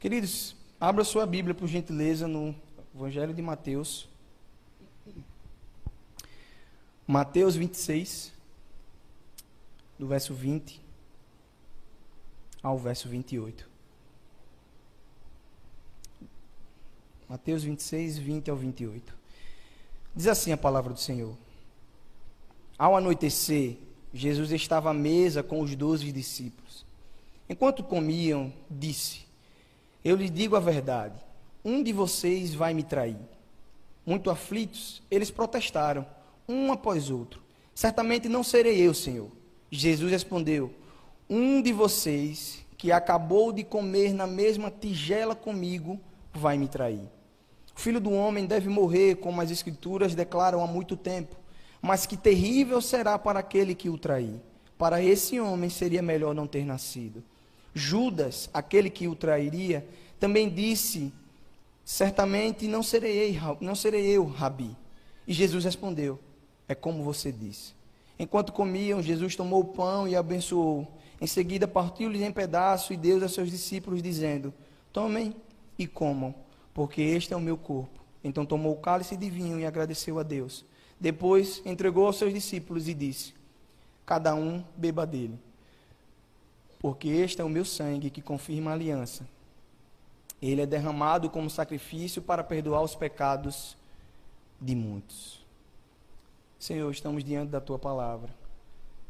Queridos, abra sua Bíblia, por gentileza, no Evangelho de Mateus. Mateus 26, do verso 20 ao verso 28. Mateus 26, 20 ao 28. Diz assim a palavra do Senhor. Ao anoitecer, Jesus estava à mesa com os doze discípulos. Enquanto comiam, disse: eu lhes digo a verdade: um de vocês vai me trair. Muito aflitos, eles protestaram, um após outro: Certamente não serei eu, Senhor. Jesus respondeu: Um de vocês que acabou de comer na mesma tigela comigo vai me trair. O filho do homem deve morrer, como as Escrituras declaram há muito tempo. Mas que terrível será para aquele que o trair. Para esse homem seria melhor não ter nascido. Judas, aquele que o trairia, também disse: Certamente não serei, não serei eu, Rabi. E Jesus respondeu: É como você disse. Enquanto comiam, Jesus tomou o pão e abençoou. Em seguida, partiu-lhes em pedaços e deu a seus discípulos, dizendo: Tomem e comam, porque este é o meu corpo. Então tomou o cálice de vinho e agradeceu a Deus. Depois entregou aos seus discípulos e disse: Cada um beba dele porque este é o meu sangue que confirma a aliança. Ele é derramado como sacrifício para perdoar os pecados de muitos. Senhor, estamos diante da tua palavra.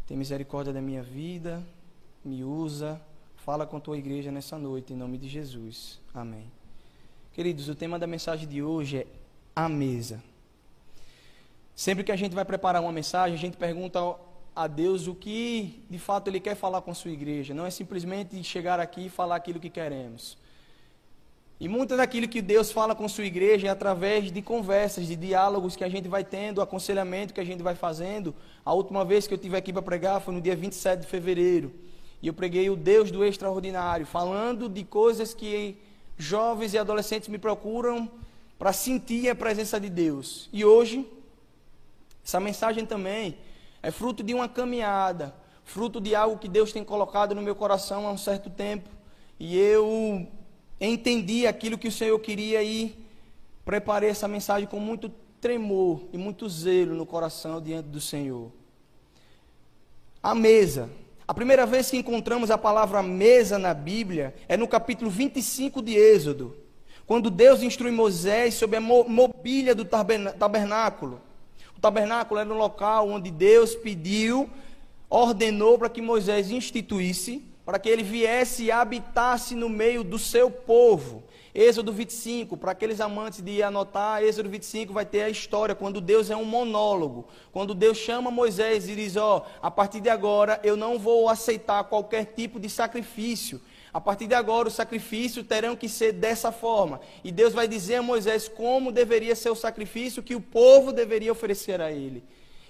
Tem misericórdia da minha vida, me usa, fala com a tua igreja nessa noite, em nome de Jesus. Amém. Queridos, o tema da mensagem de hoje é a mesa. Sempre que a gente vai preparar uma mensagem, a gente pergunta a Deus o que de fato Ele quer falar com a sua igreja. Não é simplesmente chegar aqui e falar aquilo que queremos. E muito daquilo que Deus fala com sua igreja é através de conversas, de diálogos que a gente vai tendo, aconselhamento que a gente vai fazendo. A última vez que eu estive aqui para pregar foi no dia 27 de fevereiro. E eu preguei o Deus do extraordinário, falando de coisas que jovens e adolescentes me procuram para sentir a presença de Deus. E hoje, essa mensagem também é fruto de uma caminhada, fruto de algo que Deus tem colocado no meu coração há um certo tempo. E eu entendi aquilo que o Senhor queria e preparei essa mensagem com muito tremor e muito zelo no coração diante do Senhor. A mesa. A primeira vez que encontramos a palavra mesa na Bíblia é no capítulo 25 de Êxodo, quando Deus instrui Moisés sobre a mobília do tabernáculo. O tabernáculo era um local onde Deus pediu, ordenou para que Moisés instituísse, para que ele viesse e habitasse no meio do seu povo. Êxodo 25, para aqueles amantes de anotar, Êxodo 25 vai ter a história quando Deus é um monólogo. Quando Deus chama Moisés e diz: Ó, oh, a partir de agora eu não vou aceitar qualquer tipo de sacrifício. A partir de agora, os sacrifícios terão que ser dessa forma. E Deus vai dizer a Moisés como deveria ser o sacrifício que o povo deveria oferecer a ele.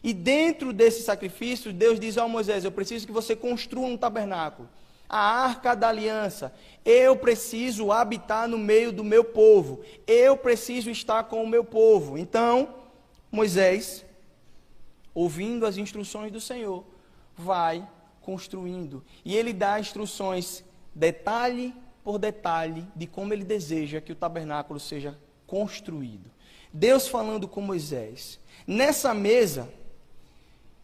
E dentro desse sacrifício, Deus diz a Moisés: Eu preciso que você construa um tabernáculo. A arca da aliança. Eu preciso habitar no meio do meu povo. Eu preciso estar com o meu povo. Então, Moisés, ouvindo as instruções do Senhor, vai construindo. E ele dá instruções detalhe por detalhe de como ele deseja que o tabernáculo seja construído. Deus falando com Moisés. Nessa mesa,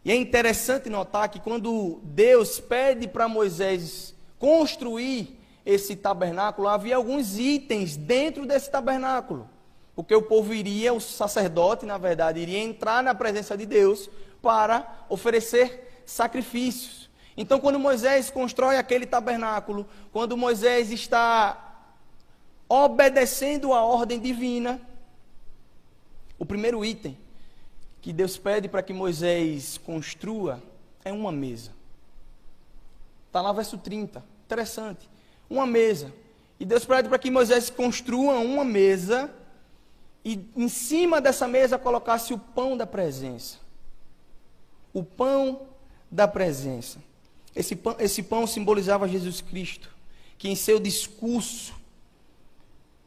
e é interessante notar que quando Deus pede para Moisés construir esse tabernáculo, havia alguns itens dentro desse tabernáculo. Porque o povo iria, o sacerdote, na verdade, iria entrar na presença de Deus para oferecer sacrifícios. Então, quando Moisés constrói aquele tabernáculo, quando Moisés está obedecendo a ordem divina, o primeiro item que Deus pede para que Moisés construa é uma mesa. Está lá verso 30. Interessante. Uma mesa. E Deus pede para que Moisés construa uma mesa e em cima dessa mesa colocasse o pão da presença. O pão da presença. Esse pão, esse pão simbolizava Jesus Cristo, que em seu discurso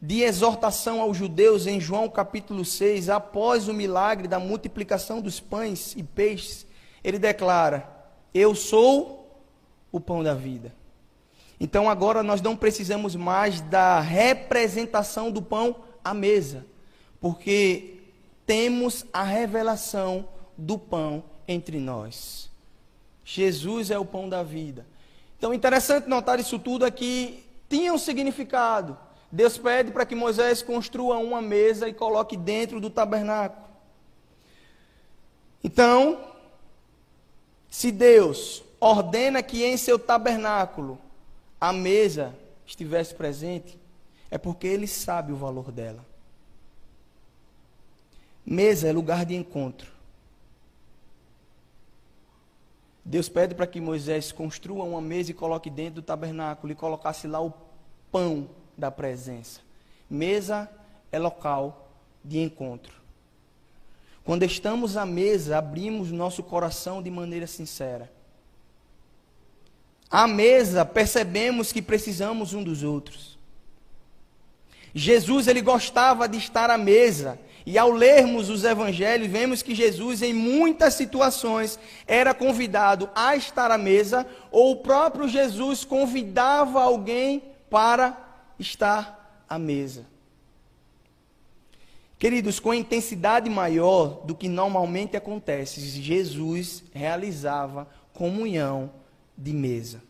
de exortação aos judeus em João capítulo 6, após o milagre da multiplicação dos pães e peixes, ele declara: Eu sou o pão da vida. Então agora nós não precisamos mais da representação do pão à mesa, porque temos a revelação do pão entre nós. Jesus é o pão da vida. Então, interessante notar isso tudo aqui tinha um significado. Deus pede para que Moisés construa uma mesa e coloque dentro do tabernáculo. Então, se Deus ordena que em seu tabernáculo a mesa estivesse presente, é porque ele sabe o valor dela. Mesa é lugar de encontro. Deus pede para que Moisés construa uma mesa e coloque dentro do tabernáculo e colocasse lá o pão da presença. Mesa é local de encontro. Quando estamos à mesa, abrimos nosso coração de maneira sincera. À mesa, percebemos que precisamos um dos outros. Jesus ele gostava de estar à mesa. E ao lermos os evangelhos, vemos que Jesus, em muitas situações, era convidado a estar à mesa, ou o próprio Jesus convidava alguém para estar à mesa. Queridos, com intensidade maior do que normalmente acontece, Jesus realizava comunhão de mesa.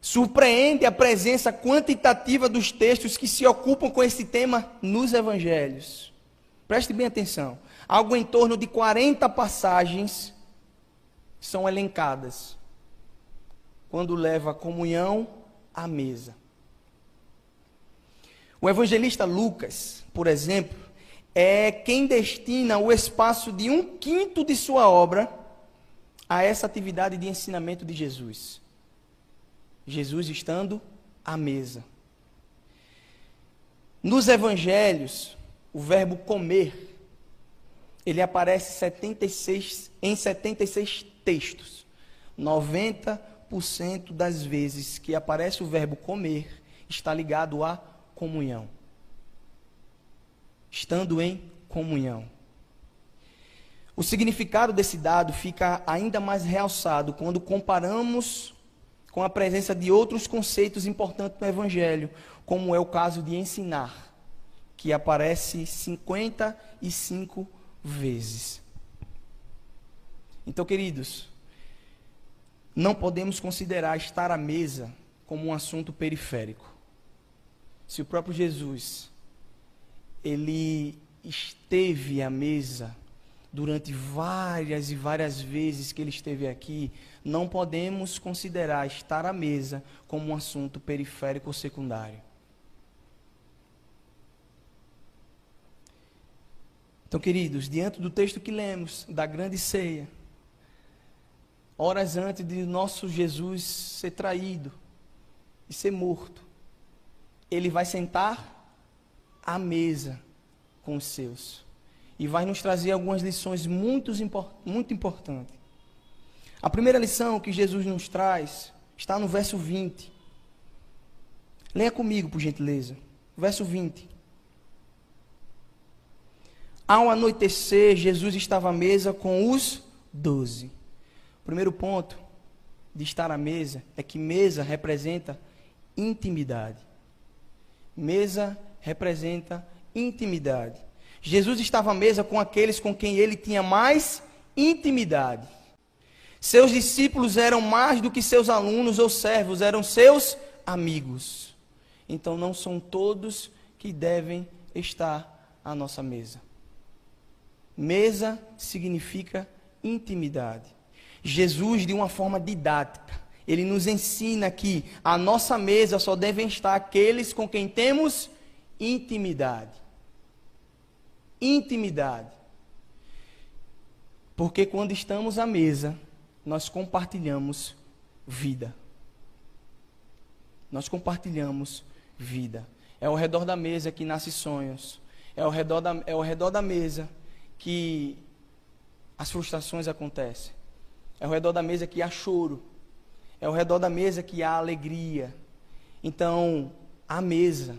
Surpreende a presença quantitativa dos textos que se ocupam com esse tema nos evangelhos. Preste bem atenção. Algo em torno de 40 passagens são elencadas quando leva a comunhão à mesa. O evangelista Lucas, por exemplo, é quem destina o espaço de um quinto de sua obra a essa atividade de ensinamento de Jesus. Jesus estando à mesa. Nos evangelhos, o verbo comer, ele aparece 76, em 76 textos. 90% das vezes que aparece o verbo comer está ligado à comunhão. Estando em comunhão. O significado desse dado fica ainda mais realçado quando comparamos com a presença de outros conceitos importantes no Evangelho, como é o caso de ensinar, que aparece 55 vezes. Então, queridos, não podemos considerar estar à mesa como um assunto periférico. Se o próprio Jesus, ele esteve à mesa durante várias e várias vezes que ele esteve aqui, não podemos considerar estar à mesa como um assunto periférico ou secundário. Então, queridos, diante do texto que lemos, da grande ceia, horas antes de nosso Jesus ser traído e ser morto, ele vai sentar à mesa com os seus e vai nos trazer algumas lições muito, muito importantes. A primeira lição que Jesus nos traz está no verso 20. Leia comigo, por gentileza. Verso 20. Ao anoitecer, Jesus estava à mesa com os doze. Primeiro ponto de estar à mesa é que mesa representa intimidade. Mesa representa intimidade. Jesus estava à mesa com aqueles com quem ele tinha mais intimidade. Seus discípulos eram mais do que seus alunos ou servos, eram seus amigos. Então não são todos que devem estar à nossa mesa. Mesa significa intimidade. Jesus, de uma forma didática, ele nos ensina que a nossa mesa só devem estar aqueles com quem temos intimidade intimidade. Porque quando estamos à mesa, nós compartilhamos vida. Nós compartilhamos vida. É ao redor da mesa que nascem sonhos. É ao redor da, é ao redor da mesa que as frustrações acontecem. É ao redor da mesa que há choro. É ao redor da mesa que há alegria. Então, a mesa,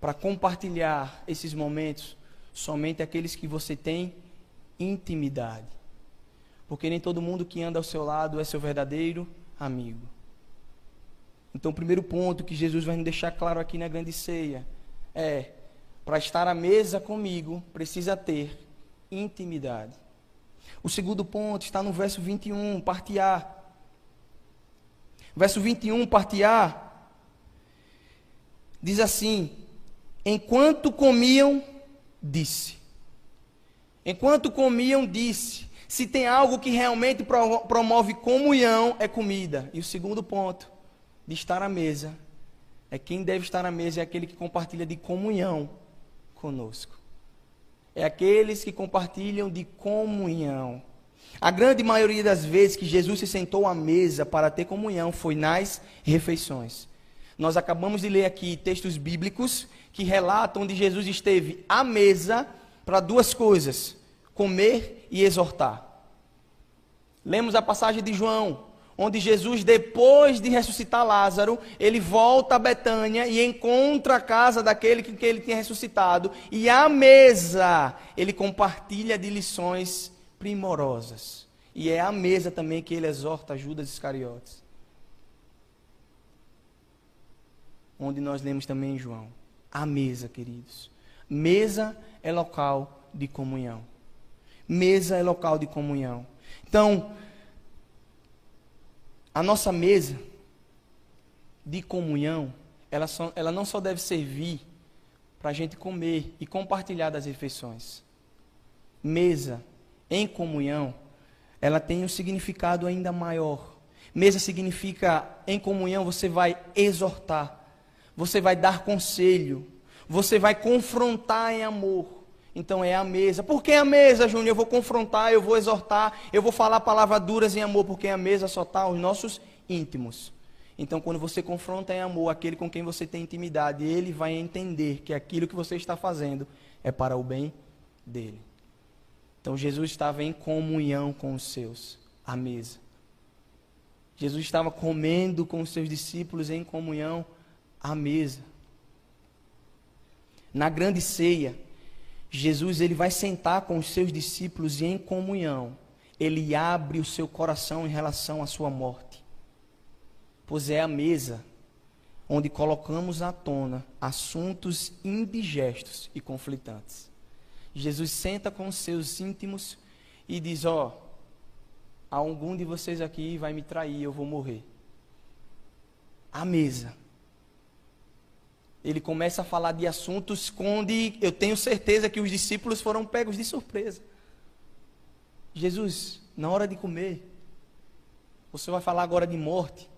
para compartilhar esses momentos, somente aqueles que você tem intimidade. Porque nem todo mundo que anda ao seu lado é seu verdadeiro amigo. Então, o primeiro ponto que Jesus vai nos deixar claro aqui na grande ceia é: para estar à mesa comigo, precisa ter intimidade. O segundo ponto está no verso 21, parte A. Verso 21, parte A, diz assim: Enquanto comiam, disse. Enquanto comiam, disse. Se tem algo que realmente promove comunhão, é comida. E o segundo ponto de estar à mesa é quem deve estar à mesa é aquele que compartilha de comunhão conosco. É aqueles que compartilham de comunhão. A grande maioria das vezes que Jesus se sentou à mesa para ter comunhão foi nas refeições. Nós acabamos de ler aqui textos bíblicos que relatam onde Jesus esteve à mesa para duas coisas: comer e exortar. Lemos a passagem de João, onde Jesus, depois de ressuscitar Lázaro, ele volta a Betânia e encontra a casa daquele que ele tinha ressuscitado, e à mesa ele compartilha de lições primorosas. E é à mesa também que ele exorta Judas Iscariotes. Onde nós lemos também em João. A mesa, queridos. Mesa é local de comunhão. Mesa é local de comunhão. Então, a nossa mesa de comunhão, ela, só, ela não só deve servir para a gente comer e compartilhar das refeições. Mesa em comunhão, ela tem um significado ainda maior. Mesa significa em comunhão você vai exortar, você vai dar conselho, você vai confrontar em amor. Então é a mesa. Por que a mesa, Júnior? Eu vou confrontar, eu vou exortar, eu vou falar palavras duras em amor, porque a mesa só está aos nossos íntimos. Então, quando você confronta em amor aquele com quem você tem intimidade, ele vai entender que aquilo que você está fazendo é para o bem dele. Então, Jesus estava em comunhão com os seus, à mesa. Jesus estava comendo com os seus discípulos em comunhão à mesa. Na grande ceia, Jesus ele vai sentar com os seus discípulos e em comunhão, ele abre o seu coração em relação à sua morte. Pois é a mesa onde colocamos à tona assuntos indigestos e conflitantes. Jesus senta com os seus íntimos e diz: Ó, oh, algum de vocês aqui vai me trair, eu vou morrer. A mesa ele começa a falar de assuntos onde eu tenho certeza que os discípulos foram pegos de surpresa. Jesus, na hora de comer, você vai falar agora de morte.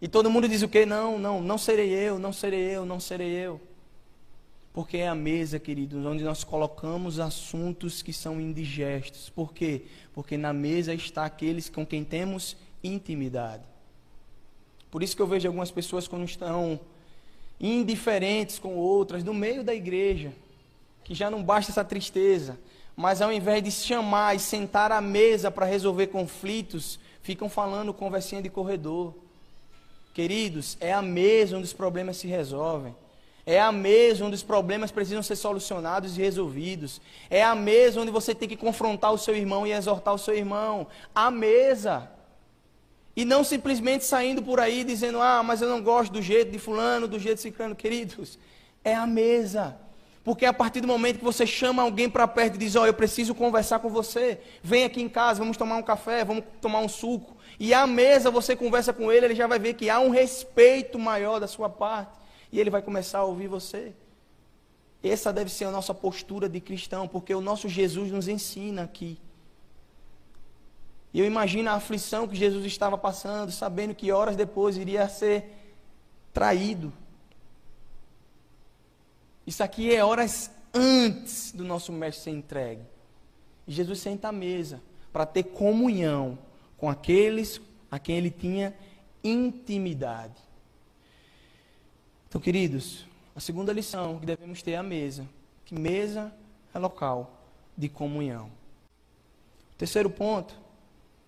E todo mundo diz o quê? Não, não, não serei eu, não serei eu, não serei eu. Porque é a mesa, queridos, onde nós colocamos assuntos que são indigestos. Por quê? Porque na mesa está aqueles com quem temos intimidade. Por isso que eu vejo algumas pessoas quando estão indiferentes com outras, no meio da igreja, que já não basta essa tristeza, mas ao invés de chamar e sentar à mesa para resolver conflitos, ficam falando conversinha de corredor. Queridos, é a mesa onde os problemas se resolvem. É a mesa onde os problemas precisam ser solucionados e resolvidos. É a mesa onde você tem que confrontar o seu irmão e exortar o seu irmão. A mesa. E não simplesmente saindo por aí dizendo, ah, mas eu não gosto do jeito de fulano, do jeito de ciclano. Queridos, é a mesa. Porque a partir do momento que você chama alguém para perto e diz, ó, oh, eu preciso conversar com você, vem aqui em casa, vamos tomar um café, vamos tomar um suco. E à mesa você conversa com ele, ele já vai ver que há um respeito maior da sua parte. E ele vai começar a ouvir você. Essa deve ser a nossa postura de cristão, porque o nosso Jesus nos ensina aqui. E eu imagino a aflição que Jesus estava passando, sabendo que horas depois iria ser traído. Isso aqui é horas antes do nosso mestre ser entregue. E Jesus senta à mesa para ter comunhão com aqueles a quem ele tinha intimidade. Então, queridos, a segunda lição que devemos ter é a mesa, que mesa é local de comunhão. O terceiro ponto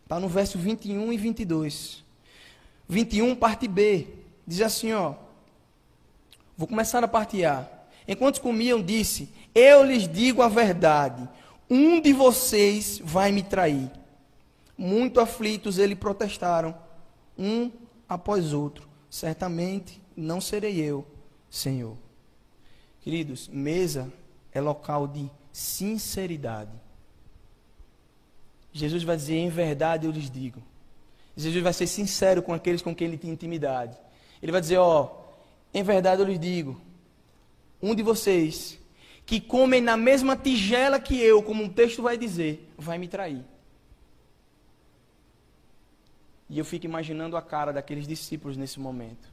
Está no verso 21 e 22. 21, parte B. Diz assim, ó. Vou começar a parte A. Enquanto comiam, disse: Eu lhes digo a verdade. Um de vocês vai me trair. Muito aflitos, eles protestaram, um após outro. certamente não serei eu, Senhor. Queridos, mesa é local de sinceridade. Jesus vai dizer: em verdade eu lhes digo. Jesus vai ser sincero com aqueles com quem ele tem intimidade. Ele vai dizer: ó, em verdade eu lhes digo, um de vocês que comem na mesma tigela que eu, como um texto vai dizer, vai me trair. E eu fico imaginando a cara daqueles discípulos nesse momento.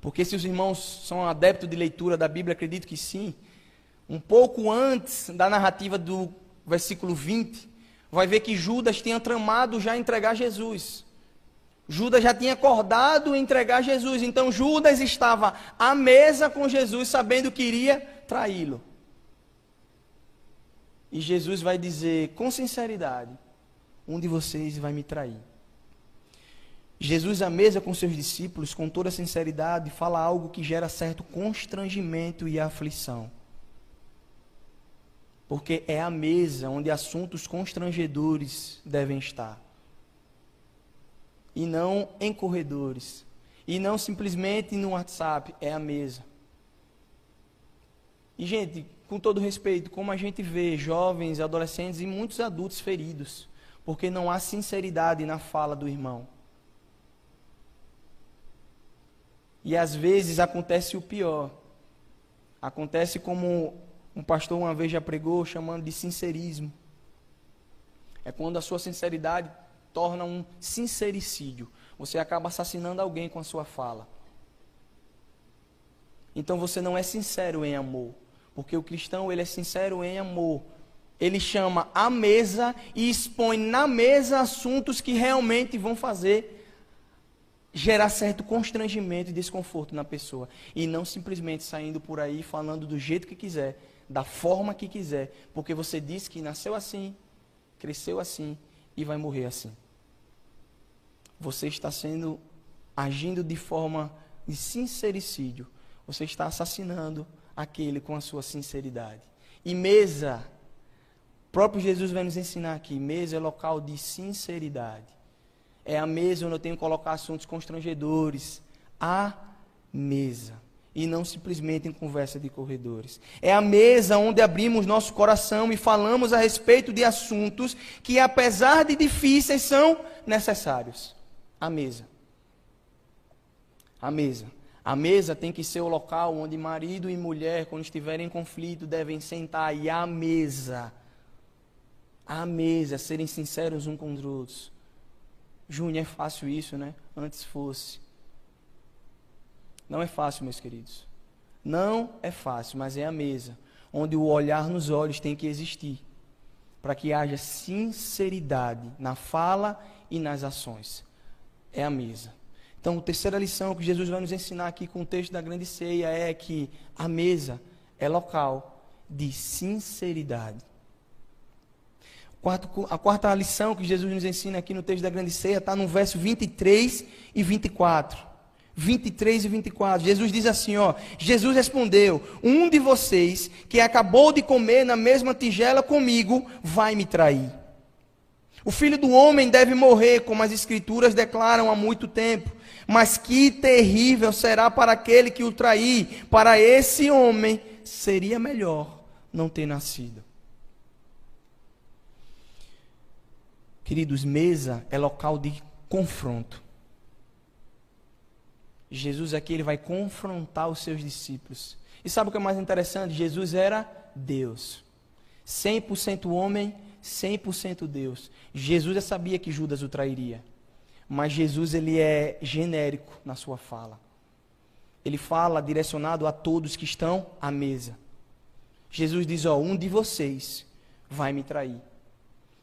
Porque se os irmãos são adeptos de leitura da Bíblia, acredito que sim. Um pouco antes da narrativa do versículo 20, vai ver que Judas tinha tramado já entregar Jesus. Judas já tinha acordado entregar Jesus. Então Judas estava à mesa com Jesus, sabendo que iria traí-lo. E Jesus vai dizer com sinceridade: um de vocês vai me trair. Jesus, à mesa com seus discípulos, com toda sinceridade, fala algo que gera certo constrangimento e aflição. Porque é a mesa onde assuntos constrangedores devem estar. E não em corredores. E não simplesmente no WhatsApp, é a mesa. E, gente, com todo respeito, como a gente vê jovens, adolescentes e muitos adultos feridos, porque não há sinceridade na fala do irmão. E às vezes acontece o pior. Acontece como um pastor uma vez já pregou, chamando de sincerismo. É quando a sua sinceridade torna um sincericídio. Você acaba assassinando alguém com a sua fala. Então você não é sincero em amor, porque o cristão ele é sincero em amor. Ele chama a mesa e expõe na mesa assuntos que realmente vão fazer gerar certo constrangimento e desconforto na pessoa. E não simplesmente saindo por aí falando do jeito que quiser, da forma que quiser, porque você disse que nasceu assim, cresceu assim e vai morrer assim. Você está sendo agindo de forma de sincericídio. Você está assassinando aquele com a sua sinceridade. E mesa, próprio Jesus vai nos ensinar aqui, mesa é local de sinceridade. É a mesa onde eu tenho que colocar assuntos constrangedores. A mesa. E não simplesmente em conversa de corredores. É a mesa onde abrimos nosso coração e falamos a respeito de assuntos que, apesar de difíceis, são necessários. A mesa. A mesa. A mesa tem que ser o local onde marido e mulher, quando estiverem em conflito, devem sentar e à mesa. À mesa, serem sinceros uns com os outros. Júnior, é fácil isso, né? Antes fosse. Não é fácil, meus queridos. Não é fácil, mas é a mesa onde o olhar nos olhos tem que existir, para que haja sinceridade na fala e nas ações. É a mesa. Então, a terceira lição que Jesus vai nos ensinar aqui com o texto da grande ceia é que a mesa é local de sinceridade. A quarta lição que Jesus nos ensina aqui no texto da grande ceia está no verso 23 e 24. 23 e 24. Jesus diz assim, ó: Jesus respondeu: "Um de vocês que acabou de comer na mesma tigela comigo vai me trair. O filho do homem deve morrer, como as escrituras declaram há muito tempo. Mas que terrível será para aquele que o trair. Para esse homem seria melhor não ter nascido." Queridos, mesa é local de confronto. Jesus aqui ele vai confrontar os seus discípulos. E sabe o que é mais interessante? Jesus era Deus. 100% homem, 100% Deus. Jesus já sabia que Judas o trairia. Mas Jesus ele é genérico na sua fala. Ele fala direcionado a todos que estão à mesa. Jesus diz: Ó, um de vocês vai me trair.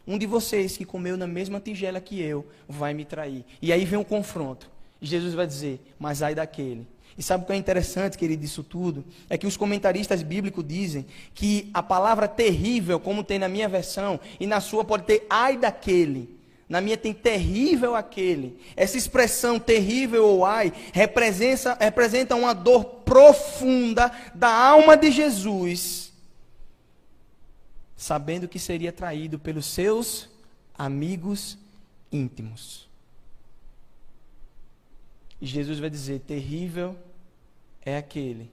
Um de vocês que comeu na mesma tigela que eu vai me trair. E aí vem um confronto. E Jesus vai dizer: Mas ai daquele. E sabe o que é interessante, querido, disso tudo? É que os comentaristas bíblicos dizem que a palavra terrível, como tem na minha versão, e na sua pode ter ai daquele. Na minha tem terrível aquele. Essa expressão terrível ou ai representa, representa uma dor profunda da alma de Jesus sabendo que seria traído pelos seus amigos íntimos. E Jesus vai dizer: Terrível é aquele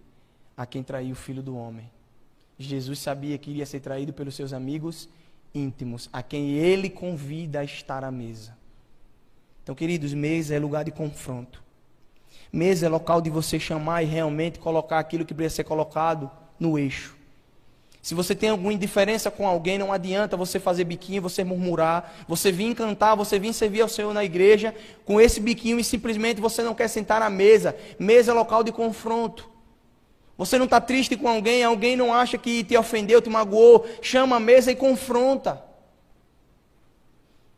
a quem traiu o filho do homem. Jesus sabia que iria ser traído pelos seus amigos íntimos, a quem ele convida a estar à mesa. Então, queridos, mesa é lugar de confronto. Mesa é local de você chamar e realmente colocar aquilo que precisa ser colocado no eixo. Se você tem alguma indiferença com alguém, não adianta você fazer biquinho, você murmurar, você vir cantar, você vir servir ao Senhor na igreja com esse biquinho e simplesmente você não quer sentar na mesa. Mesa é local de confronto. Você não está triste com alguém, alguém não acha que te ofendeu, te magoou, chama a mesa e confronta.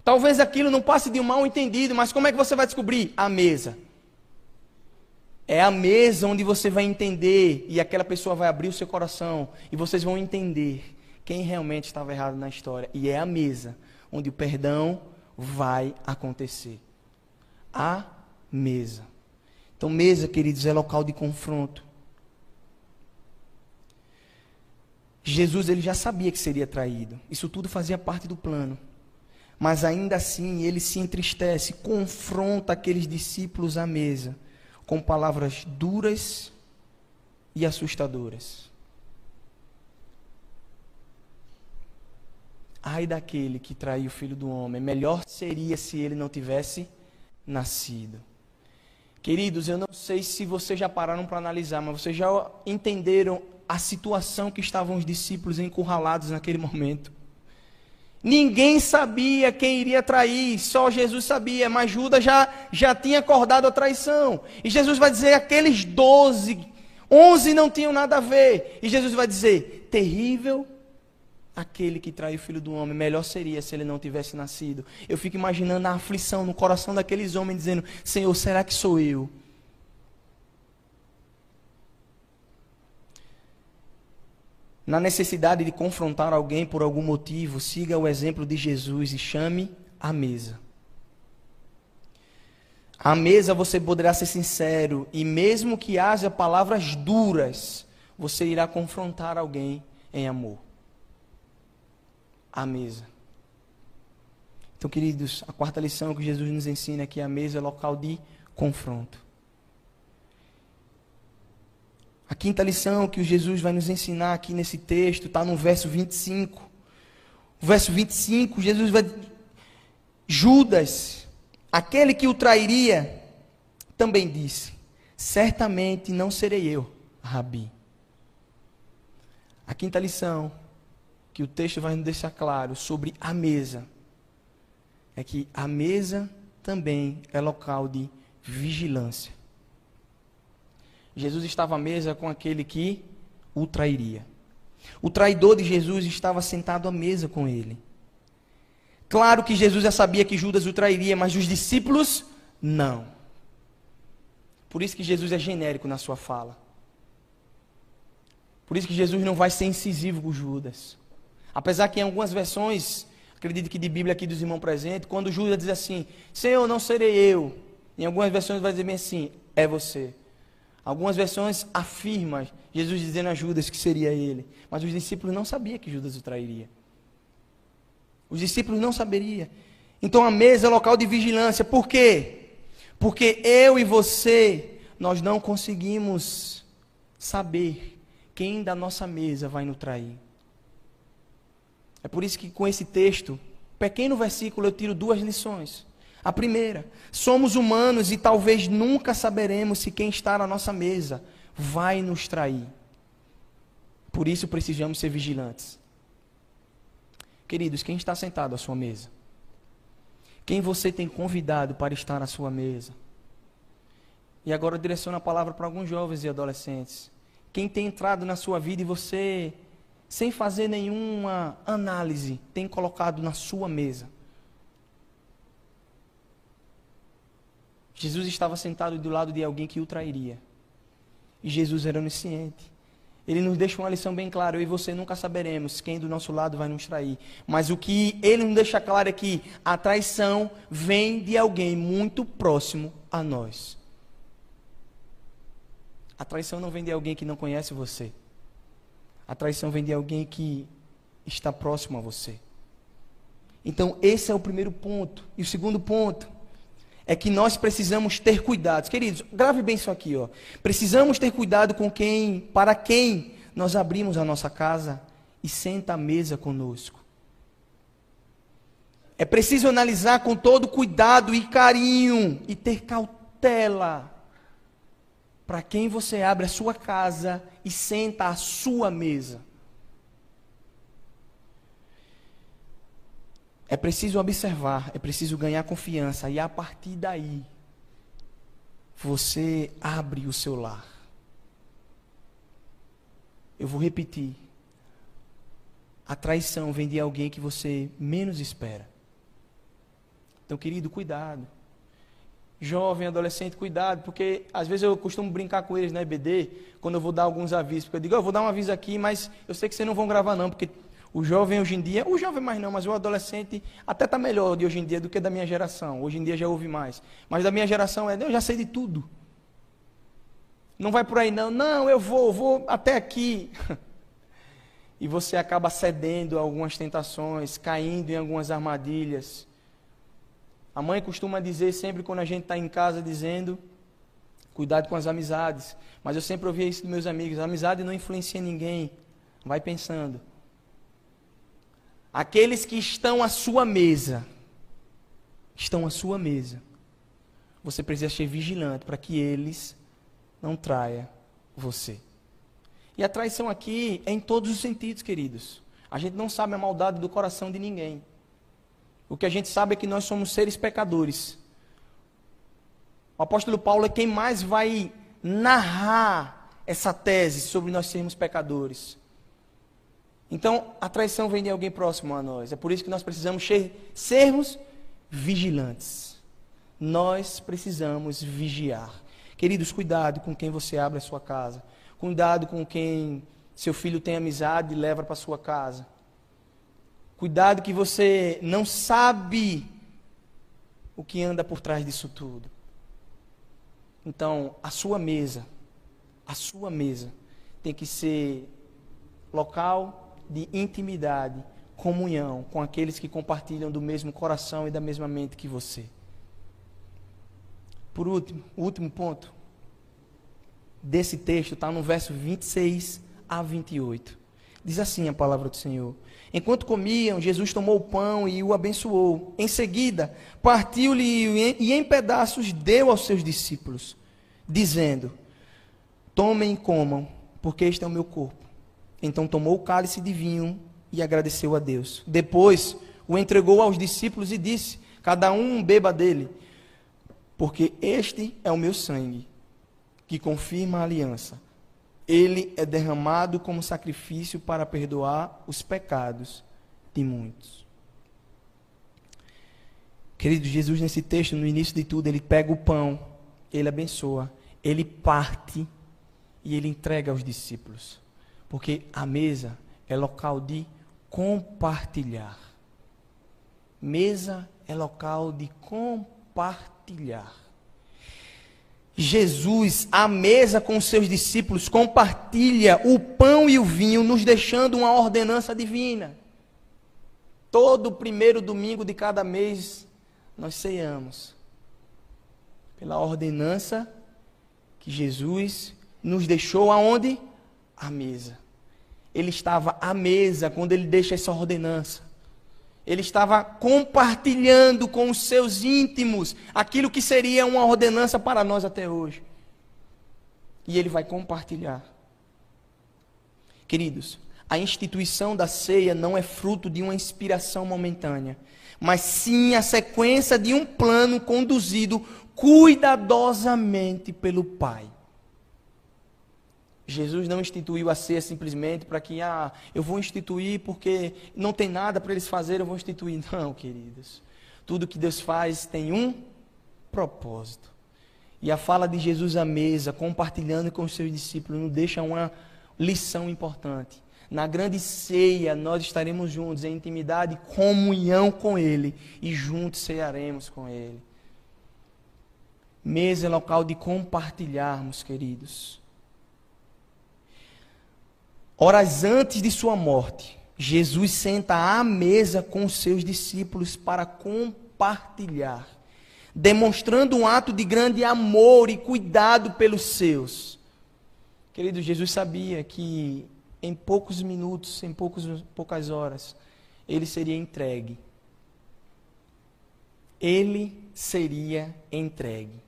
Talvez aquilo não passe de um mal entendido, mas como é que você vai descobrir? A mesa. É a mesa onde você vai entender e aquela pessoa vai abrir o seu coração e vocês vão entender quem realmente estava errado na história. E é a mesa onde o perdão vai acontecer. A mesa. Então, mesa, queridos, é local de confronto. Jesus ele já sabia que seria traído. Isso tudo fazia parte do plano. Mas ainda assim, ele se entristece, confronta aqueles discípulos à mesa com palavras duras e assustadoras. Ai daquele que traiu o filho do homem, melhor seria se ele não tivesse nascido. Queridos, eu não sei se vocês já pararam para analisar, mas vocês já entenderam a situação que estavam os discípulos encurralados naquele momento. Ninguém sabia quem iria trair, só Jesus sabia, mas Judas já, já tinha acordado a traição. E Jesus vai dizer: aqueles doze, onze não tinham nada a ver. E Jesus vai dizer: terrível aquele que traiu o filho do homem, melhor seria se ele não tivesse nascido. Eu fico imaginando a aflição no coração daqueles homens, dizendo: Senhor, será que sou eu? Na necessidade de confrontar alguém por algum motivo, siga o exemplo de Jesus e chame a mesa. À mesa você poderá ser sincero e mesmo que haja palavras duras, você irá confrontar alguém em amor. À mesa. Então, queridos, a quarta lição que Jesus nos ensina é que a mesa é local de confronto. A quinta lição que o Jesus vai nos ensinar aqui nesse texto está no verso 25. O verso 25, Jesus vai. Judas, aquele que o trairia, também disse: Certamente não serei eu, Rabi. A quinta lição que o texto vai nos deixar claro sobre a mesa é que a mesa também é local de vigilância. Jesus estava à mesa com aquele que o trairia. O traidor de Jesus estava sentado à mesa com ele. Claro que Jesus já sabia que Judas o trairia, mas os discípulos não. Por isso que Jesus é genérico na sua fala. Por isso que Jesus não vai ser incisivo com Judas. Apesar que em algumas versões, acredito que de Bíblia aqui dos irmãos presentes, quando Judas diz assim: Senhor, não serei eu. Em algumas versões vai dizer bem assim: é você. Algumas versões afirmam Jesus dizendo a Judas que seria ele. Mas os discípulos não sabiam que Judas o trairia. Os discípulos não saberiam. Então a mesa é local de vigilância. Por quê? Porque eu e você, nós não conseguimos saber quem da nossa mesa vai nos trair. É por isso que com esse texto, pequeno versículo, eu tiro duas lições. A primeira, somos humanos e talvez nunca saberemos se quem está na nossa mesa vai nos trair. Por isso precisamos ser vigilantes. Queridos, quem está sentado à sua mesa? Quem você tem convidado para estar à sua mesa? E agora eu direciono a palavra para alguns jovens e adolescentes. Quem tem entrado na sua vida e você, sem fazer nenhuma análise, tem colocado na sua mesa? Jesus estava sentado do lado de alguém que o trairia. E Jesus era onisciente. Ele nos deixa uma lição bem clara. Eu e você nunca saberemos quem do nosso lado vai nos trair. Mas o que ele nos deixa claro é que a traição vem de alguém muito próximo a nós. A traição não vem de alguém que não conhece você. A traição vem de alguém que está próximo a você. Então, esse é o primeiro ponto. E o segundo ponto é que nós precisamos ter cuidado. Queridos, grave bem isso aqui, ó. Precisamos ter cuidado com quem, para quem nós abrimos a nossa casa e senta à mesa conosco. É preciso analisar com todo cuidado e carinho e ter cautela para quem você abre a sua casa e senta à sua mesa. É preciso observar, é preciso ganhar confiança e a partir daí você abre o seu lar. Eu vou repetir. A traição vem de alguém que você menos espera. Então, querido, cuidado. Jovem, adolescente, cuidado, porque às vezes eu costumo brincar com eles na EBD, quando eu vou dar alguns avisos, porque eu digo, oh, eu vou dar um aviso aqui, mas eu sei que vocês não vão gravar não, porque o jovem hoje em dia, o jovem mais não, mas o adolescente até está melhor de hoje em dia do que da minha geração. Hoje em dia já ouve mais. Mas da minha geração é, eu já sei de tudo. Não vai por aí não. Não, eu vou, vou até aqui. E você acaba cedendo a algumas tentações, caindo em algumas armadilhas. A mãe costuma dizer sempre quando a gente está em casa, dizendo, cuidado com as amizades. Mas eu sempre ouvia isso dos meus amigos, a amizade não influencia ninguém. Vai pensando. Aqueles que estão à sua mesa, estão à sua mesa. Você precisa ser vigilante para que eles não traia você. E a traição aqui é em todos os sentidos, queridos. A gente não sabe a maldade do coração de ninguém. O que a gente sabe é que nós somos seres pecadores. O apóstolo Paulo é quem mais vai narrar essa tese sobre nós sermos pecadores. Então, a traição vem de alguém próximo a nós. É por isso que nós precisamos ser, sermos vigilantes. Nós precisamos vigiar. Queridos, cuidado com quem você abre a sua casa. Cuidado com quem seu filho tem amizade e leva para sua casa. Cuidado que você não sabe o que anda por trás disso tudo. Então, a sua mesa, a sua mesa tem que ser local de intimidade, comunhão com aqueles que compartilham do mesmo coração e da mesma mente que você. Por último, o último ponto desse texto está no verso 26 a 28. Diz assim a palavra do Senhor: Enquanto comiam, Jesus tomou o pão e o abençoou. Em seguida, partiu-lhe e em pedaços deu aos seus discípulos, dizendo: Tomem e comam, porque este é o meu corpo. Então tomou o cálice de vinho e agradeceu a Deus. Depois o entregou aos discípulos e disse: Cada um beba dele, porque este é o meu sangue, que confirma a aliança. Ele é derramado como sacrifício para perdoar os pecados de muitos. Querido Jesus, nesse texto, no início de tudo, ele pega o pão, ele abençoa, ele parte e ele entrega aos discípulos. Porque a mesa é local de compartilhar. Mesa é local de compartilhar. Jesus, à mesa com seus discípulos, compartilha o pão e o vinho, nos deixando uma ordenança divina. Todo primeiro domingo de cada mês, nós ceiamos. Pela ordenança que Jesus nos deixou aonde? À mesa. Ele estava à mesa quando ele deixa essa ordenança. Ele estava compartilhando com os seus íntimos aquilo que seria uma ordenança para nós até hoje. E ele vai compartilhar. Queridos, a instituição da ceia não é fruto de uma inspiração momentânea, mas sim a sequência de um plano conduzido cuidadosamente pelo Pai. Jesus não instituiu a ceia simplesmente para que, ah, eu vou instituir porque não tem nada para eles fazerem, eu vou instituir. Não, queridos. Tudo que Deus faz tem um propósito. E a fala de Jesus à mesa, compartilhando com os seus discípulos, nos deixa uma lição importante. Na grande ceia, nós estaremos juntos em intimidade comunhão com Ele, e juntos cearemos com Ele. Mesa é local de compartilharmos, queridos. Horas antes de sua morte, Jesus senta à mesa com os seus discípulos para compartilhar demonstrando um ato de grande amor e cuidado pelos seus. Querido, Jesus sabia que em poucos minutos, em poucos, poucas horas, ele seria entregue. Ele seria entregue.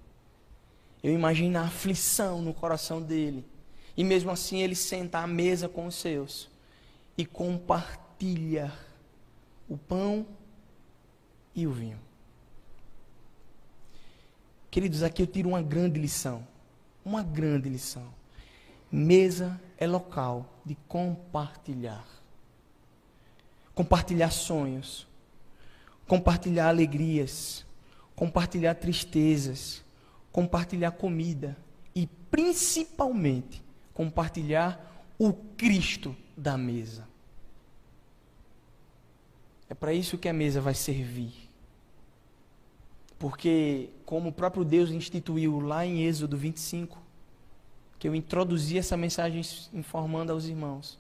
Eu imagino a aflição no coração dele. E mesmo assim ele senta à mesa com os seus e compartilha o pão e o vinho. Queridos, aqui eu tiro uma grande lição. Uma grande lição. Mesa é local de compartilhar. Compartilhar sonhos, compartilhar alegrias, compartilhar tristezas, compartilhar comida e principalmente compartilhar o Cristo da mesa. É para isso que a mesa vai servir. Porque, como o próprio Deus instituiu lá em Êxodo 25, que eu introduzi essa mensagem informando aos irmãos,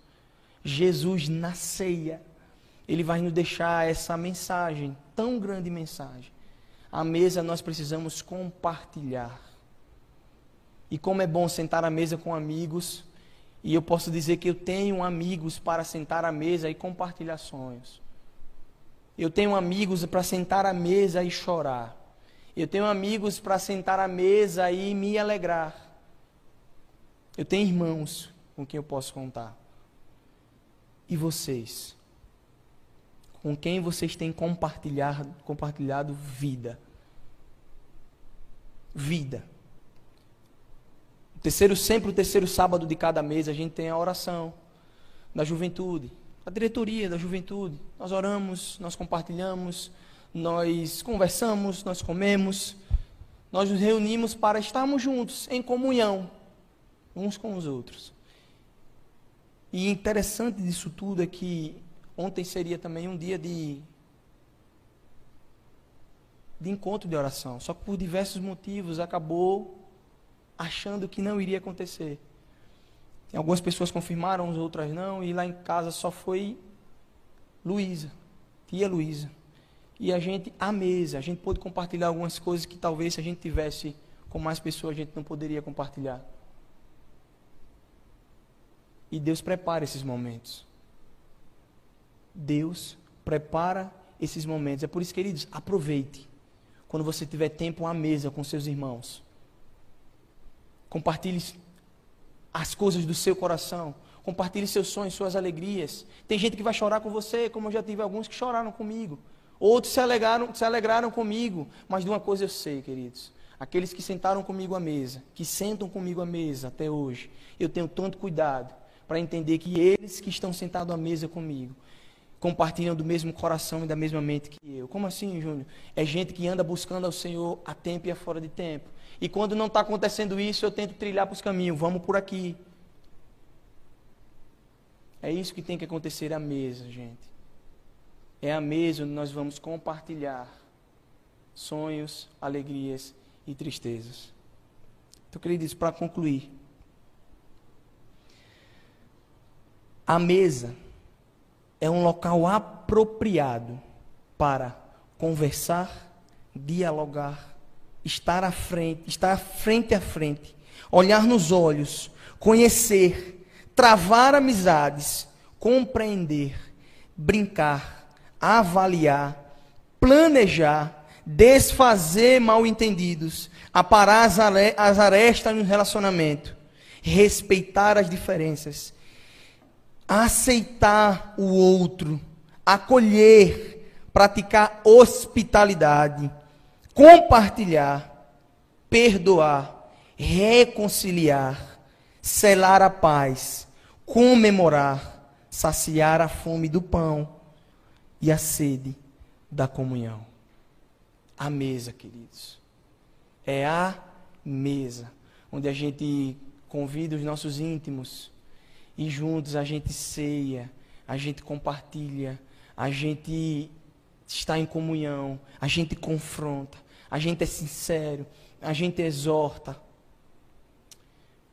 Jesus na ceia, ele vai nos deixar essa mensagem, tão grande mensagem. A mesa nós precisamos compartilhar. E como é bom sentar à mesa com amigos, e eu posso dizer que eu tenho amigos para sentar à mesa e compartilhar sonhos. Eu tenho amigos para sentar à mesa e chorar. Eu tenho amigos para sentar à mesa e me alegrar. Eu tenho irmãos com quem eu posso contar. E vocês? com quem vocês têm compartilhado, compartilhado vida. Vida. Terceiro, sempre o terceiro sábado de cada mês, a gente tem a oração da juventude, a diretoria da juventude. Nós oramos, nós compartilhamos, nós conversamos, nós comemos, nós nos reunimos para estarmos juntos, em comunhão, uns com os outros. E interessante disso tudo é que Ontem seria também um dia de, de encontro de oração. Só que por diversos motivos acabou achando que não iria acontecer. Algumas pessoas confirmaram, outras não, e lá em casa só foi Luísa, tia Luísa. E a gente, à mesa, a gente pôde compartilhar algumas coisas que talvez se a gente tivesse com mais pessoas a gente não poderia compartilhar. E Deus prepara esses momentos. Deus prepara esses momentos. É por isso, queridos, aproveite. Quando você tiver tempo à mesa com seus irmãos. Compartilhe as coisas do seu coração. Compartilhe seus sonhos, suas alegrias. Tem gente que vai chorar com você, como eu já tive alguns que choraram comigo. Outros se alegraram, se alegraram comigo. Mas de uma coisa eu sei, queridos. Aqueles que sentaram comigo à mesa, que sentam comigo à mesa até hoje, eu tenho tanto cuidado para entender que eles que estão sentados à mesa comigo, compartilham do mesmo coração e da mesma mente que eu. Como assim, Júnior? É gente que anda buscando ao Senhor a tempo e a fora de tempo. E quando não está acontecendo isso, eu tento trilhar para os caminhos. Vamos por aqui. É isso que tem que acontecer à mesa, gente. É a mesa onde nós vamos compartilhar sonhos, alegrias e tristezas. Então, queridos, para concluir, a mesa é um local apropriado para conversar, dialogar, estar à frente, estar frente a frente, olhar nos olhos, conhecer, travar amizades, compreender, brincar, avaliar, planejar, desfazer mal-entendidos, aparar as arestas no relacionamento, respeitar as diferenças aceitar o outro, acolher, praticar hospitalidade, compartilhar, perdoar, reconciliar, selar a paz, comemorar, saciar a fome do pão e a sede da comunhão. A mesa, queridos. É a mesa onde a gente convida os nossos íntimos e juntos a gente ceia, a gente compartilha, a gente está em comunhão, a gente confronta, a gente é sincero, a gente exorta.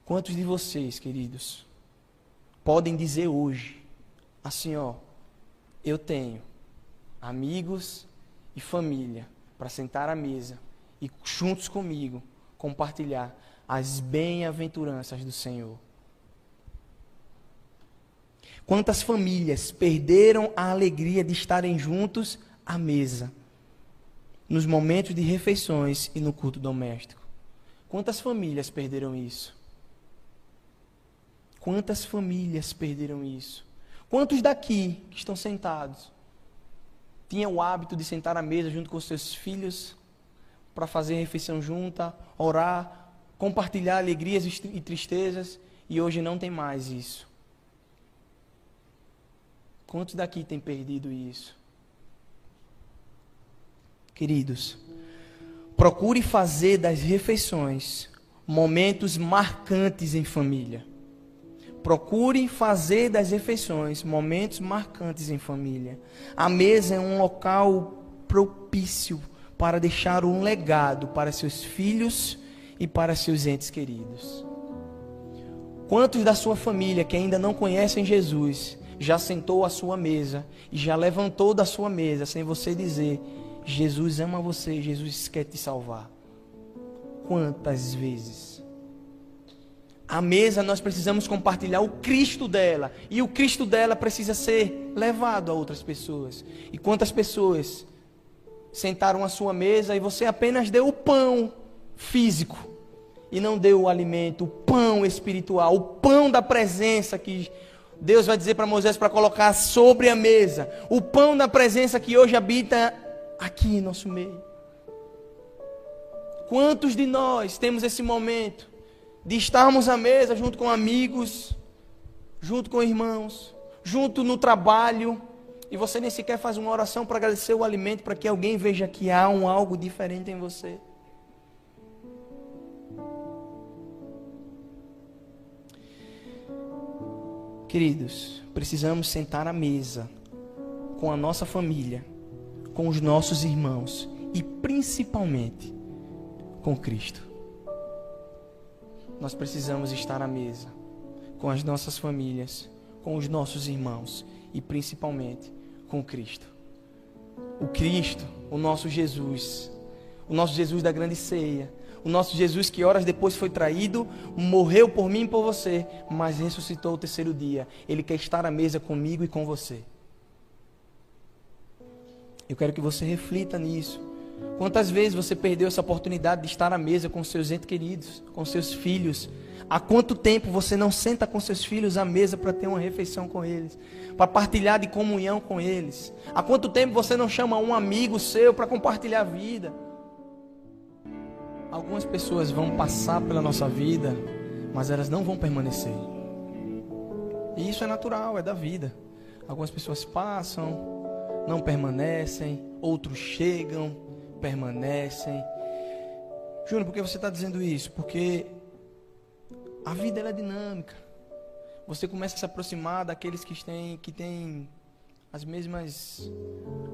Quantos de vocês, queridos, podem dizer hoje, assim, ó, eu tenho amigos e família para sentar à mesa e juntos comigo compartilhar as bem-aventuranças do Senhor. Quantas famílias perderam a alegria de estarem juntos à mesa, nos momentos de refeições e no culto doméstico? Quantas famílias perderam isso? Quantas famílias perderam isso? Quantos daqui que estão sentados tinham o hábito de sentar à mesa junto com seus filhos para fazer refeição junta, orar, compartilhar alegrias e tristezas e hoje não tem mais isso? Quantos daqui têm perdido isso? Queridos, procure fazer das refeições momentos marcantes em família. Procure fazer das refeições momentos marcantes em família. A mesa é um local propício para deixar um legado para seus filhos e para seus entes queridos. Quantos da sua família que ainda não conhecem Jesus já sentou à sua mesa e já levantou da sua mesa sem você dizer: Jesus ama você, Jesus quer te salvar. Quantas vezes? A mesa nós precisamos compartilhar o Cristo dela e o Cristo dela precisa ser levado a outras pessoas. E quantas pessoas sentaram à sua mesa e você apenas deu o pão físico e não deu o alimento, o pão espiritual, o pão da presença que Deus vai dizer para Moisés para colocar sobre a mesa o pão da presença que hoje habita aqui em nosso meio. Quantos de nós temos esse momento de estarmos à mesa junto com amigos, junto com irmãos, junto no trabalho, e você nem sequer faz uma oração para agradecer o alimento, para que alguém veja que há um algo diferente em você? Queridos, precisamos sentar à mesa com a nossa família, com os nossos irmãos e principalmente com Cristo. Nós precisamos estar à mesa com as nossas famílias, com os nossos irmãos e principalmente com Cristo. O Cristo, o nosso Jesus, o nosso Jesus da grande ceia, o nosso Jesus que horas depois foi traído, morreu por mim e por você, mas ressuscitou o terceiro dia. Ele quer estar à mesa comigo e com você. Eu quero que você reflita nisso. Quantas vezes você perdeu essa oportunidade de estar à mesa com seus entes queridos, com seus filhos? Há quanto tempo você não senta com seus filhos à mesa para ter uma refeição com eles, para partilhar de comunhão com eles? Há quanto tempo você não chama um amigo seu para compartilhar a vida? Algumas pessoas vão passar pela nossa vida, mas elas não vão permanecer. E isso é natural, é da vida. Algumas pessoas passam, não permanecem, outros chegam, permanecem. Júnior, por que você está dizendo isso? Porque a vida é dinâmica. Você começa a se aproximar daqueles que têm, que têm as mesmas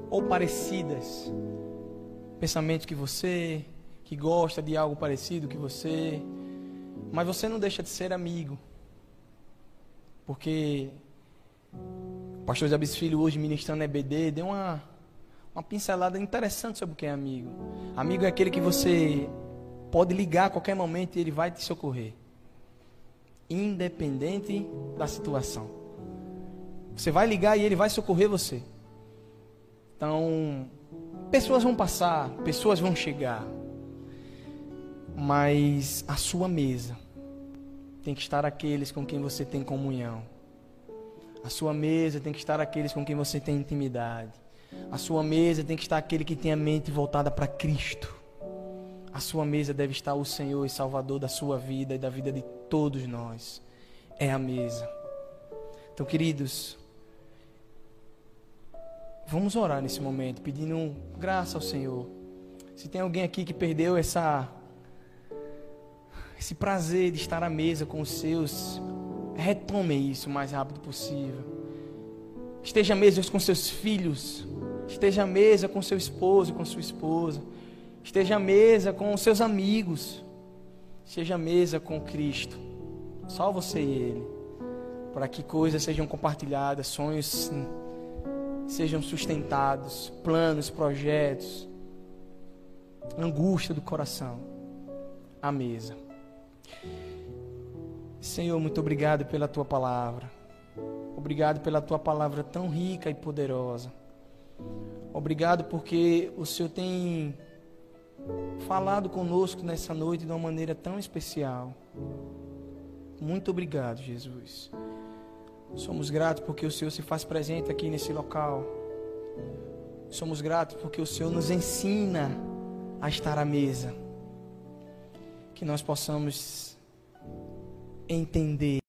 ou parecidas pensamentos que você, que gosta de algo parecido que você, mas você não deixa de ser amigo. Porque pastor Jabes Filho hoje ministrando EBD deu uma uma pincelada interessante sobre o que é amigo. Amigo é aquele que você pode ligar a qualquer momento e ele vai te socorrer. Independente da situação. Você vai ligar e ele vai socorrer você. Então, pessoas vão passar, pessoas vão chegar mas a sua mesa tem que estar aqueles com quem você tem comunhão. A sua mesa tem que estar aqueles com quem você tem intimidade. A sua mesa tem que estar aquele que tem a mente voltada para Cristo. A sua mesa deve estar o Senhor e Salvador da sua vida e da vida de todos nós. É a mesa. Então, queridos, vamos orar nesse momento, pedindo graça ao Senhor. Se tem alguém aqui que perdeu essa esse prazer de estar à mesa com os seus, retome isso o mais rápido possível. Esteja à mesa com seus filhos, esteja à mesa com seu esposo, com sua esposa, esteja à mesa com seus amigos, esteja à mesa com Cristo, só você e Ele, para que coisas sejam compartilhadas, sonhos sejam sustentados, planos, projetos. Angústia do coração, a mesa. Senhor, muito obrigado pela tua palavra. Obrigado pela tua palavra tão rica e poderosa. Obrigado porque o Senhor tem falado conosco nessa noite de uma maneira tão especial. Muito obrigado, Jesus. Somos gratos porque o Senhor se faz presente aqui nesse local. Somos gratos porque o Senhor nos ensina a estar à mesa. Que nós possamos entender